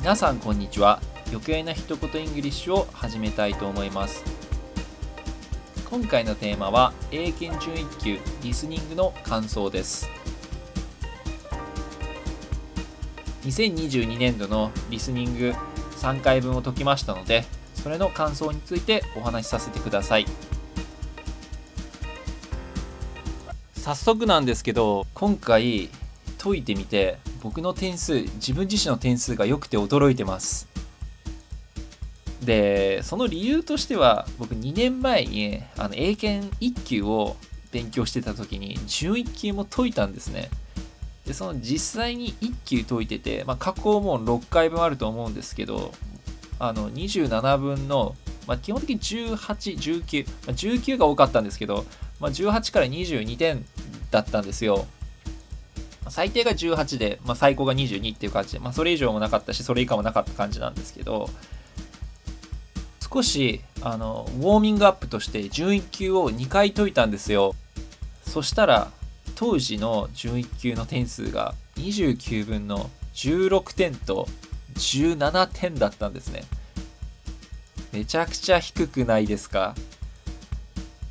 皆さんこんにちは。余計な一言イングリッシュを始めたいと思います。今回のテーマは英検準1級リスニングの感想です。2022年度のリスニング3回分を解きましたのでそれの感想についてお話しさせてください。早速なんですけど今回解いてみて僕の点数自分自身の点数が良くて驚いてます。でその理由としては僕2年前にあの英検1級を勉強してた時に11級も解いたんですね。でその実際に1級解いてて、まあ、過去も6回分あると思うんですけどあの27分の、まあ、基本的に1819、まあ、19が多かったんですけど、まあ、18から22点だったんですよ。最低が18で、まあ、最高が22っていう感じで、まあ、それ以上もなかったしそれ以下もなかった感じなんですけど少しあのウォーミングアップとして準1級を2回解いたんですよ。そしたら当時の準1級の点数が29分の16点と17点だったんですね。めちゃくちゃ低くないですか？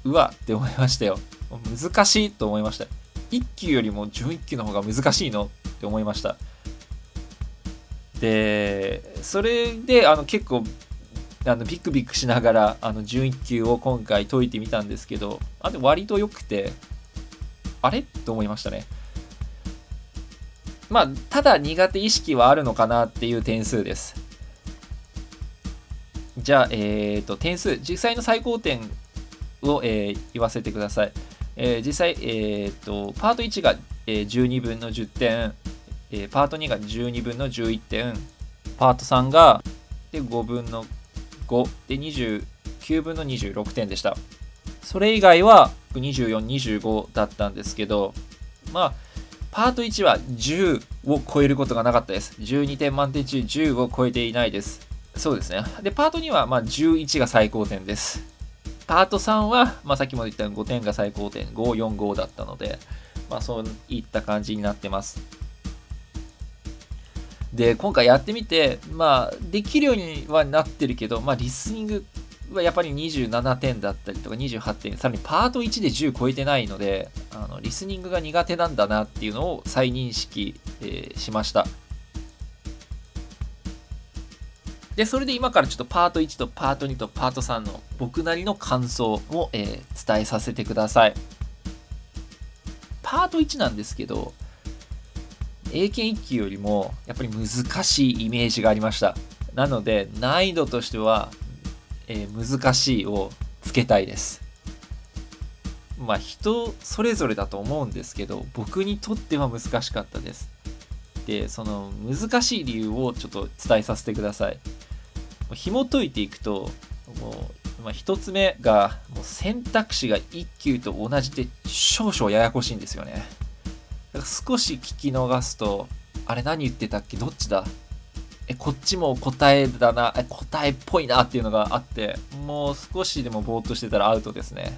うわって思いましたよ。難しいと思いました1級よりも準1級の方が難しいのって思いました。でそれであの結構あのビクビクしながらあの準1級を今回解いてみたんですけどあで割と良くてあれ？と思いましたね。まあただ苦手意識はあるのかなっていう点数です。じゃあえっ、ー、と点数実際の最高点を、えー、言わせてください。えー、実際、えーと、パート1が、え、12分の10点、え、パート2が12分の11点、パート3がで5分の5で29分の26点でした。それ以外は24、25だったんですけど、まあ、パート1は10を超えることがなかったです。12点満点中10を超えていないです。そうですね。で、パート2はまあ11が最高点です。パート3は、まあ、さっきも言ったように5点が最高点、545だったので、まあ、そういった感じになってます。で、今回やってみて、まあ、できるようにはなってるけど、まあ、リスニングはやっぱり27点だったりとか28点、さらにパート1で10超えてないので、あのリスニングが苦手なんだなっていうのを再認識、えー、しました。で、それで今からちょっとパート1とパート2とパート3の僕なりの感想を、えー、伝えさせてください。パート1なんですけど、英検1級よりもやっぱり難しいイメージがありました。なので難易度としては、えー、難しいをつけたいです。まあ人それぞれだと思うんですけど僕にとっては難しかったです。でその難しい理由をちょっと伝えさせてください。紐解いていくともう、まあ、1つ目がもう選択肢が1級と同じで少々ややこしいんですよね。だから少し聞き逃すとあれ何言ってたっけ？どっちだ？えこっちも答えだなえ答えっぽいなっていうのがあってもう少しでもぼーっとしてたらアウトですね。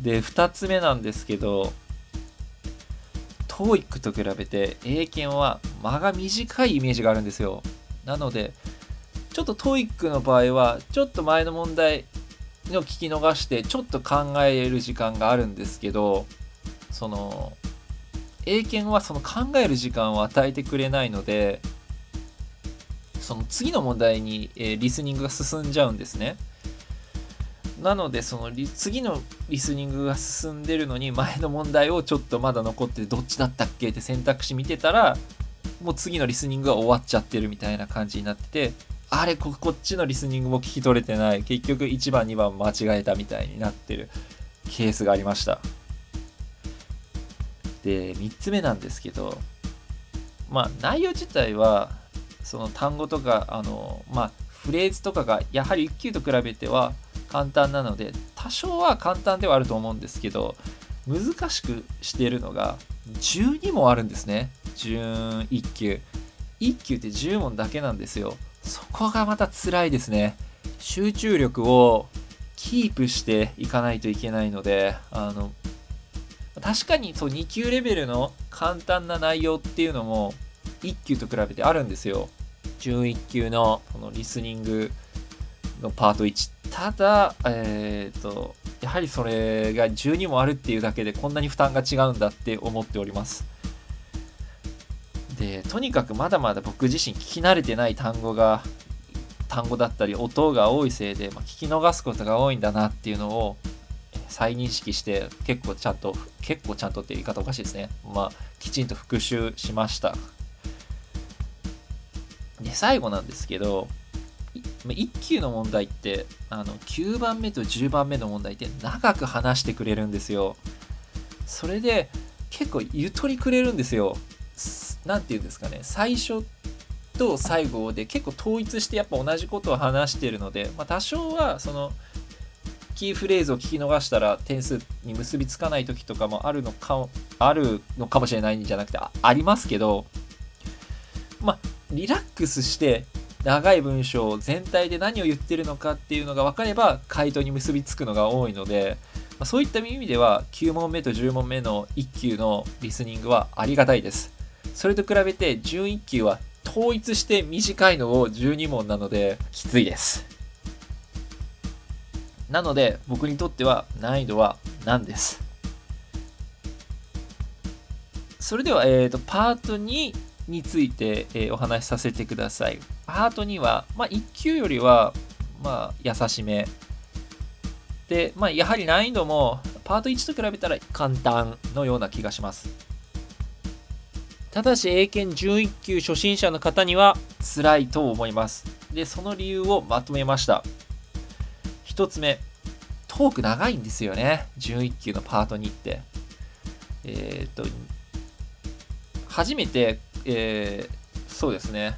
で2つ目なんですけど TOEIC と比べて英検は間が短いイメージがあるんですよ。なのでちょっと TOEIC の場合は、ちょっと前の問題の聞き逃して、ちょっと考える時間があるんですけど、その、英検はその考える時間を与えてくれないので、その次の問題に、えー、リスニングが進んじゃうんですね。なので、その次のリスニングが進んでるのに、前の問題をちょっとまだ残ってどっちだったっけって選択肢見てたら、もう次のリスニングが終わっちゃってるみたいな感じになってて、あれここっちのリスニングも聞き取れてない。結局1番2番間違えたみたいになってるケースがありました。で3つ目なんですけどまあ内容自体はその単語とかあのまあフレーズとかがやはり1級と比べては簡単なので多少は簡単ではあると思うんですけど難しくしてるのが12もあるんですね。準1級。1級って10問だけなんですよ。そこがまた辛いですね。集中力をキープしていかないといけないので、あの、確かにそう2級レベルの簡単な内容っていうのも1級と比べてあるんですよ。11級のこのリスニングのパート1ただ、えーと、やはりそれが12もあるっていうだけでこんなに負担が違うんだって思っておりますでとにかくまだまだ僕自身聞き慣れてない単語が単語だったり音が多いせいで、まあ、聞き逃すことが多いんだなっていうのを再認識して結構ちゃんと結構ちゃんとっていう言い方おかしいですね。まあきちんと復習しました。で最後なんですけど1級の問題ってあの9番目と10番目の問題って長く話してくれるんですよ。それで結構ゆとりくれるんですよ。何て言うんですかね最初と最後で結構統一してやっぱ同じことを話してるので、まあ、多少はそのキーフレーズを聞き逃したら点数に結びつかない時とかもあるのかあるのかもしれないんじゃなくてありますけどまあリラックスして長い文章全体で何を言ってるのかっていうのが分かれば回答に結びつくのが多いので、ま、そういった意味では9問目と10問目の1級のリスニングはありがたいです。それと比べて11級は統一して短いのを12問なのできついです。なので僕にとっては難易度は何です？それでは、えーと、パート2について、えー、お話しさせてください。パート2は、まあ、1級よりは、まあ、優しめ。で、まあ、やはり難易度もパート1と比べたら簡単のような気がします。ただし英検11級初心者の方には辛いと思います。で、その理由をまとめました。1つ目、トーク長いんですよね。11級のパート2って。えっ、と、初めて、えー、そうですね。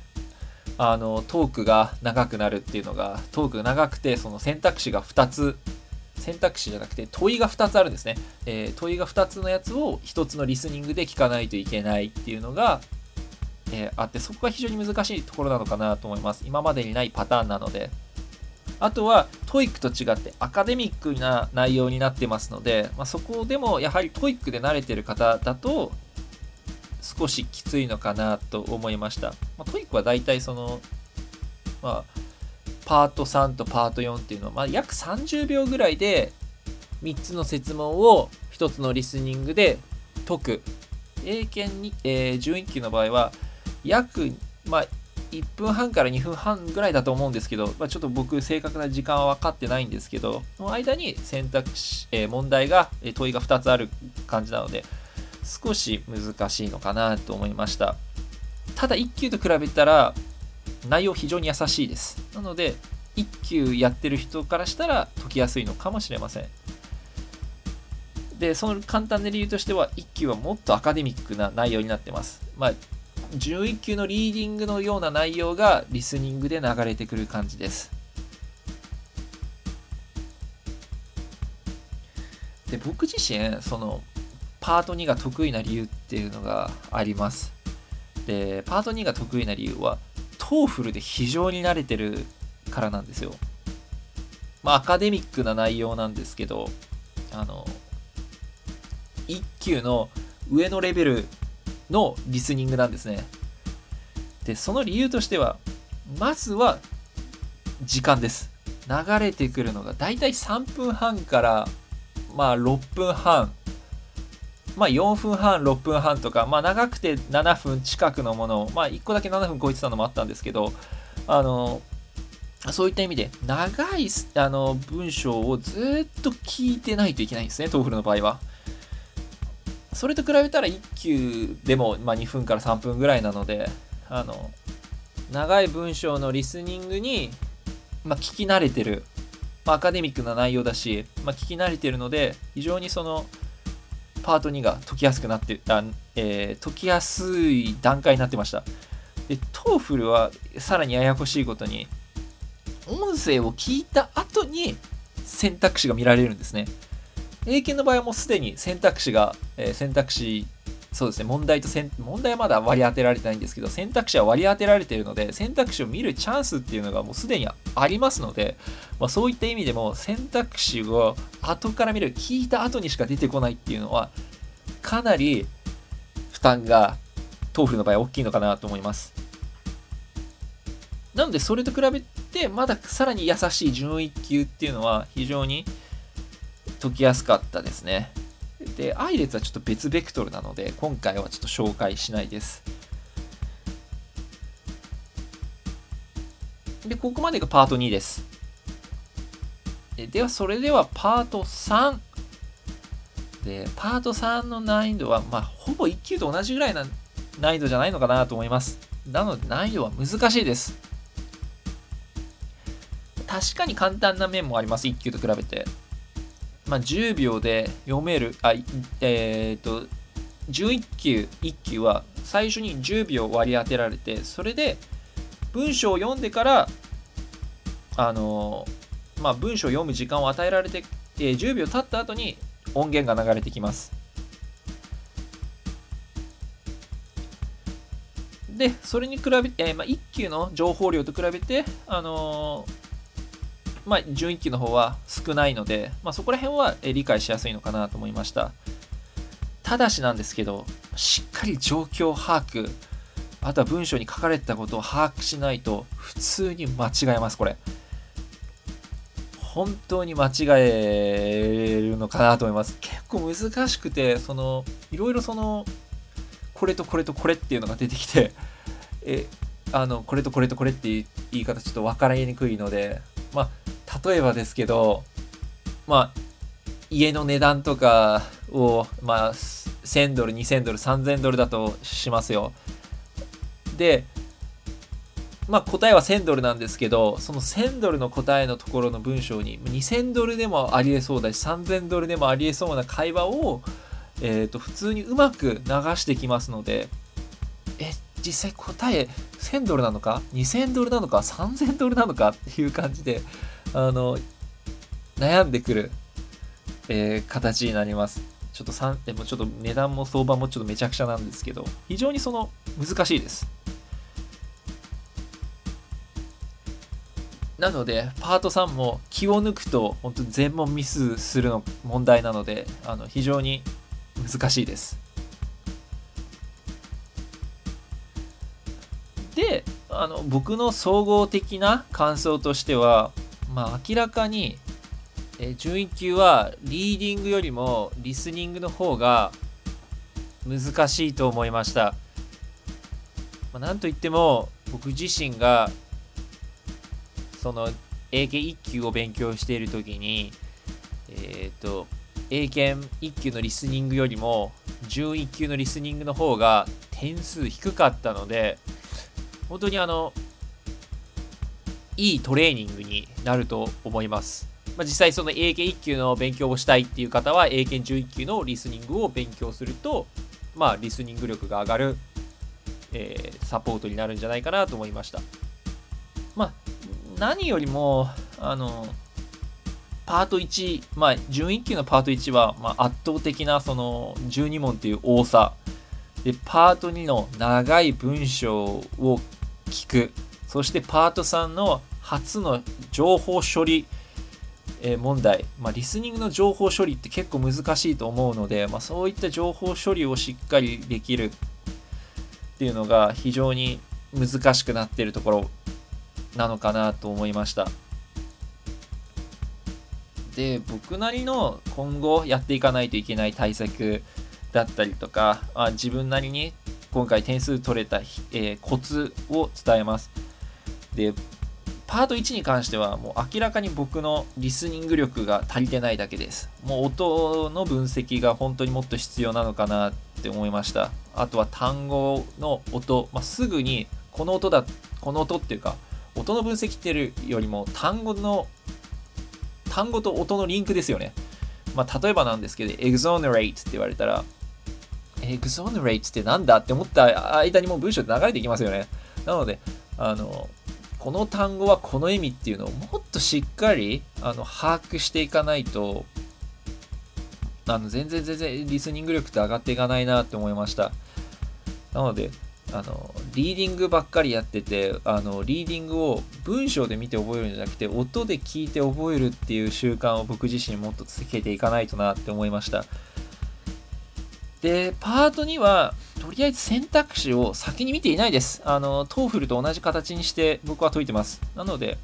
あの、トークが長くなるっていうのが、トークが長くて、その選択肢が2つ選択肢じゃなくて問いが2つあるんですね、えー、問いが2つのやつを1つのリスニングで聞かないといけないっていうのが、えー、あってそこが非常に難しいところなのかなと思います。今までにないパターンなので。あとは TOEIC と違ってアカデミックな内容になってますので、まあ、そこでもやはり TOEIC で慣れてる方だと少しきついのかなと思いました。まあ、TOEIC は大体その、まあ、パート3とパート4っていうのは、まあ、約30秒ぐらいで3つの設問を1つのリスニングで解く。英検に、えー、11級の場合は約、まあ、1分半から2分半ぐらいだと思うんですけど、まあ、ちょっと僕正確な時間は分かってないんですけど、その間に選択肢、えー、問題が、え問いが2つある感じなので、少し難しいのかなと思いました。ただ1級と比べたら内容非常に優しいです。なので、1級やってる人からしたら解きやすいのかもしれません。で、その簡単な理由としては、1級はもっとアカデミックな内容になってます。まあ、1、1級のリーディングのような内容がリスニングで流れてくる感じです。で、僕自身、その、パート2が得意な理由っていうのがあります。で、パート2が得意な理由は、 TOEFL で非常に慣れてるからなんですよ。まあ、アカデミックな内容なんですけど、あの、1級の上のレベルのリスニングなんですね。で、その理由としては、まずは時間です。流れてくるのがだいたい3分半からまあ6分半まあ、4分半、6分半とか、まあ、長くて7分近くのもの、まあ、1個だけ7分超えてたのもあったんですけど、あの、そういった意味で、長いあの文章をずっと聞いてないといけないんですね、 TOEFL の場合は。それと比べたら1級でも、まあ、2分から3分ぐらいなので、あの、長い文章のリスニングに、まあ、聞き慣れてる、まあ、アカデミックな内容だし、まあ、聞き慣れてるので、非常にその、パート2が解きやすくなって、あえー、解きやすい段階になってました。で、 TOEFL はさらにややこしいことに、音声を聞いた後に選択肢が見られるんですね。英検の場合はもうすでに選択肢が、えー、選択肢そうですね、問題と問題はまだ割り当てられてないんですけど、選択肢は割り当てられているので、選択肢を見るチャンスっていうのがもうすでにありますので、まあ、そういった意味でも選択肢を後から見る、聞いた後にしか出てこないっていうのは、かなり負担が、豆腐の場合大きいのかなと思います。なのでそれと比べてまださらに優しい準1級っていうのは非常に解きやすかったですね。で、アイレツはちょっと別ベクトルなので今回はちょっと紹介しないです。で、ここまでがパート2です。では、それではパート3。で、パート3の難易度は、まあ、ほぼ1級と同じぐらいな難易度じゃないのかなと思います。なので、難易度は難しいです。確かに簡単な面もあります、1級と比べて。まあ、10秒で読める、あ、えっ、と、11級、1級は最初に10秒割り当てられて、それで文章を読んでから、あのまあ、文章を読む時間を与えられて、えー、10秒経った後に音源が流れてきます。で、それに比べて、えー、まあ、1級の情報量と比べて、あのーまあ、準1級の方は少ないので、まあ、そこら辺は理解しやすいのかなと思いました。ただしなんですけど、しっかり状況把握、あとは文章に書かれてたことを把握しないと、普通に間違えます、これ。本当に間違えるのかなと思います。結構難しくて、その、いろいろその、これとこれとこれっていうのが出てきて、え、あの、これとこれとこれっていう言い方ちょっと分からにくいので、まあ、例えばですけど、まあ、家の値段とかを、まあ、1000ドル、2000ドル、3000ドルだとしますよ。で、まあ、答えは1000ドルなんですけど、その1000ドルの答えのところの文章に2000ドルでもありえそうだし、3000ドルでもありえそうな会話を、えー、と普通にうまく流してきますので、え、実際答え1000ドルなのか ?2000 ドルなのか ?3000 ドルなのか？っていう感じで、あの、悩んでくる、えー、形になります。ちょっと3、でもちょっと値段も相場もちょっとめちゃくちゃなんですけど、非常にその難しいです。なので、パート3も気を抜くと、本当全問ミスするの問題なので、あの非常に難しいです。で、あの僕の総合的な感想としては、まあ、明らかに、えー、準1級はリーディングよりもリスニングの方が難しいと思いました。まあ、なんといっても僕自身がその英検1級を勉強している時にえっ、ー、と英検1級のリスニングよりも準1級のリスニングの方が点数低かったので本当にあのいいトレーニングになると思います。まあ、実際その英検1級の勉強をしたいっていう方は英検11級のリスニングを勉強すると、まあ、リスニング力が上がる、えー、サポートになるんじゃないかなと思いました。まあ、何よりも、あの、パート1、まあ、準1級のパート1は、まあ、圧倒的なその12問っていう多さ。で、パート2の長い文章を聞く。そしてパート3の初の情報処理問題、まあ、リスニングの情報処理って結構難しいと思うので、まあ、そういった情報処理をしっかりできるっていうのが非常に難しくなっているところなのかなと思いました。で僕なりの今後やっていかないといけない対策だったりとか、あ、自分なりに今回点数取れた、えー、コツを伝えます。で、パート1に関してはもう明らかに僕のリスニング力が足りてないだけです。もう音の分析が本当にもっと必要なのかなって思いました。あとは単語の音、まあ、すぐにこの音だ、この音っていうか、音の分析っていうよりも単語の、単語と音のリンクですよね。まあ、例えばなんですけど、exonerate って言われたら、exonerate ってなんだって思った間にもう文章で流れていきますよね。なので、あの、この単語はこの意味っていうのをもっとしっかりあの把握していかないとあの全然全然リスニング力って上がっていかないなって思いました。なのであのリーディングばっかりやっててあのリーディングを文章で見て覚えるんじゃなくて音で聞いて覚えるっていう習慣を僕自身もっとつけていかないとなって思いました。でパート2はとりあえず選択肢を先に見ていないです。あの、 TOEFL と同じ形にして僕は解いてます。なので、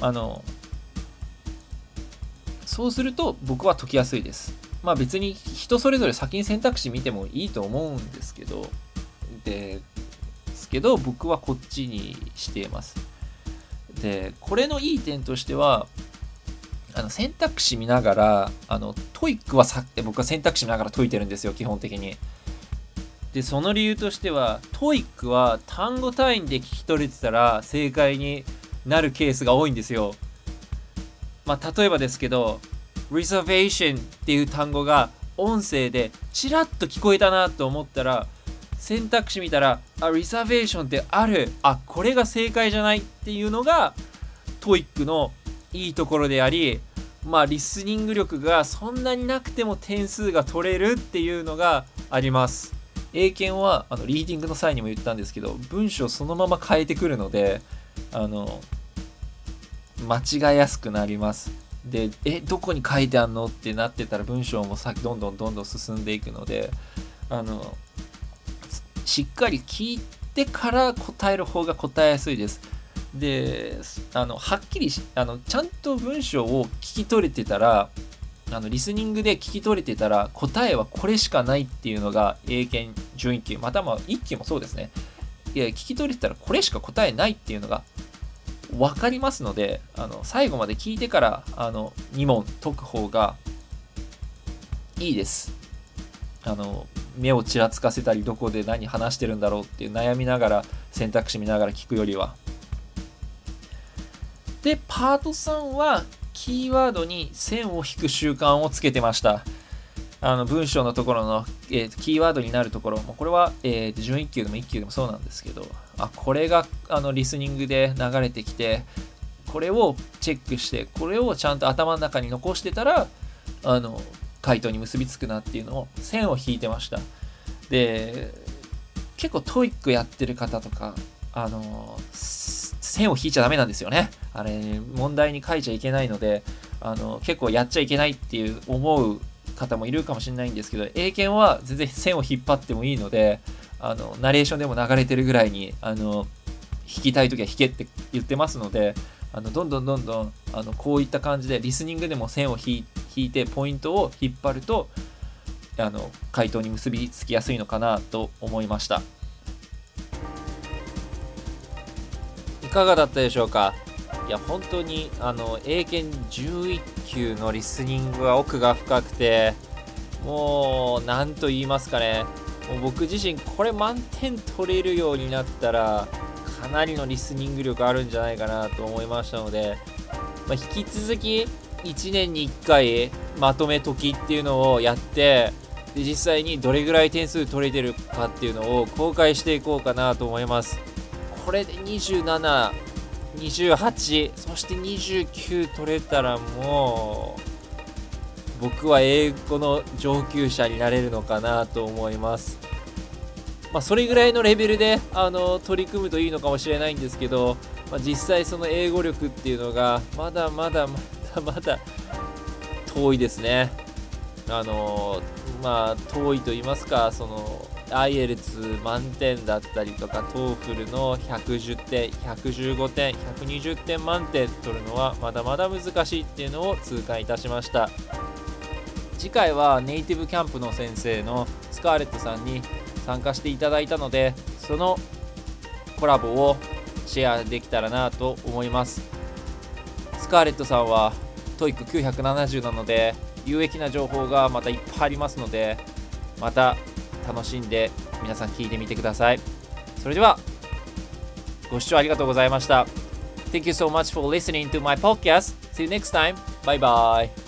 あの、そうすると僕は解きやすいです。まあ別に人それぞれ先に選択肢見てもいいと思うんですけど、ですけど僕はこっちにしています。で、これのいい点としては、あの選択肢見ながら、あの TOEIC はさ僕は選択肢見ながら解いてるんですよ、基本的に。で、その理由としては、 TOEIC は単語単位で聞き取れてたら正解になるケースが多いんですよ。まあ、例えばですけど、reservation っていう単語が音声でちらっと聞こえたなと思ったら、選択肢見たら、あ、reservation ってある。あ、これが正解じゃないっていうのが、 TOEIC のいいところであり、まあ、リスニング力がそんなになくても点数が取れるっていうのがあります。英検はあのリーディングの際にも言ったんですけど文章そのまま変えてくるのであの間違いやすくなります。でえどこに書いてあんのってなってたら文章も先どんどんどんどん進んでいくのであのしっかり聞いてから答える方が答えやすいです。であのはっきりあのちゃんと文章を聞き取れてたらあのリスニングで聞き取れてたら答えはこれしかないっていうのが英検準1級またまあ1級もそうですね。いや聞き取れてたらこれしか答えないっていうのが分かりますのであの最後まで聞いてからあの2問解く方がいいです。あの目をちらつかせたりどこで何話してるんだろうっていう悩みながら選択肢見ながら聞くよりは。でパート3はキーワードに線を引く習慣をつけてました。あの文章のところの、えー、キーワードになるところ、もこれは、えー、準1級でも1級でもそうなんですけど、あ、これがあのリスニングで流れてきて、これをチェックして、これをちゃんと頭の中に残してたら、あの、回答に結びつくなっていうのを線を引いてました。で、結構 TOEIC やってる方とか、あの、線を引いちゃダメなんですよね。あれ、問題に書いちゃいけないので、あの、結構やっちゃいけないっていう思う方もいるかもしれないんですけど、英検は全然線を引っ張ってもいいので、あの、ナレーションでも流れてるぐらいに、あの、弾きたい時は弾けって言ってますので、あのどんどんどんどんあのこういった感じでリスニングでも線を引いてポイントを引っ張るとあの回答に結びつきやすいのかなと思いました。かがだったでしょうか？いや本当にあの英検11級のリスニングは奥が深くてもう何と言いますかねもう僕自身これ満点取れるようになったらかなりのリスニング力あるんじゃないかなと思いましたので、まあ、引き続き1年に1回まとめ解きっていうのをやってで実際にどれぐらい点数取れてるかっていうのを公開していこうかなと思います。これで27、28、そして29取れたらもう、僕は英語の上級者になれるのかなと思います。まあ、それぐらいのレベルであの取り組むといいのかもしれないんですけど、まあ、実際その英語力っていうのがまだまだまだまだ遠いですね。あのまあ遠いと言いますかその IELTS 満点だったりとか TOEFL の110点115点120点満点取るのはまだまだ難しいっていうのを痛感いたしました。次回はネイティブキャンプの先生のスカーレットさんに参加していただいたのでそのコラボをシェアできたらなと思います。スカーレットさんは TOEIC970 なので有益な情報がまたいっぱいありますのでまた楽しんで皆さん聞いてみてくださいそれではご視聴ありがとうございました Thank you so much for listening to my podcast. See you next time. Bye bye.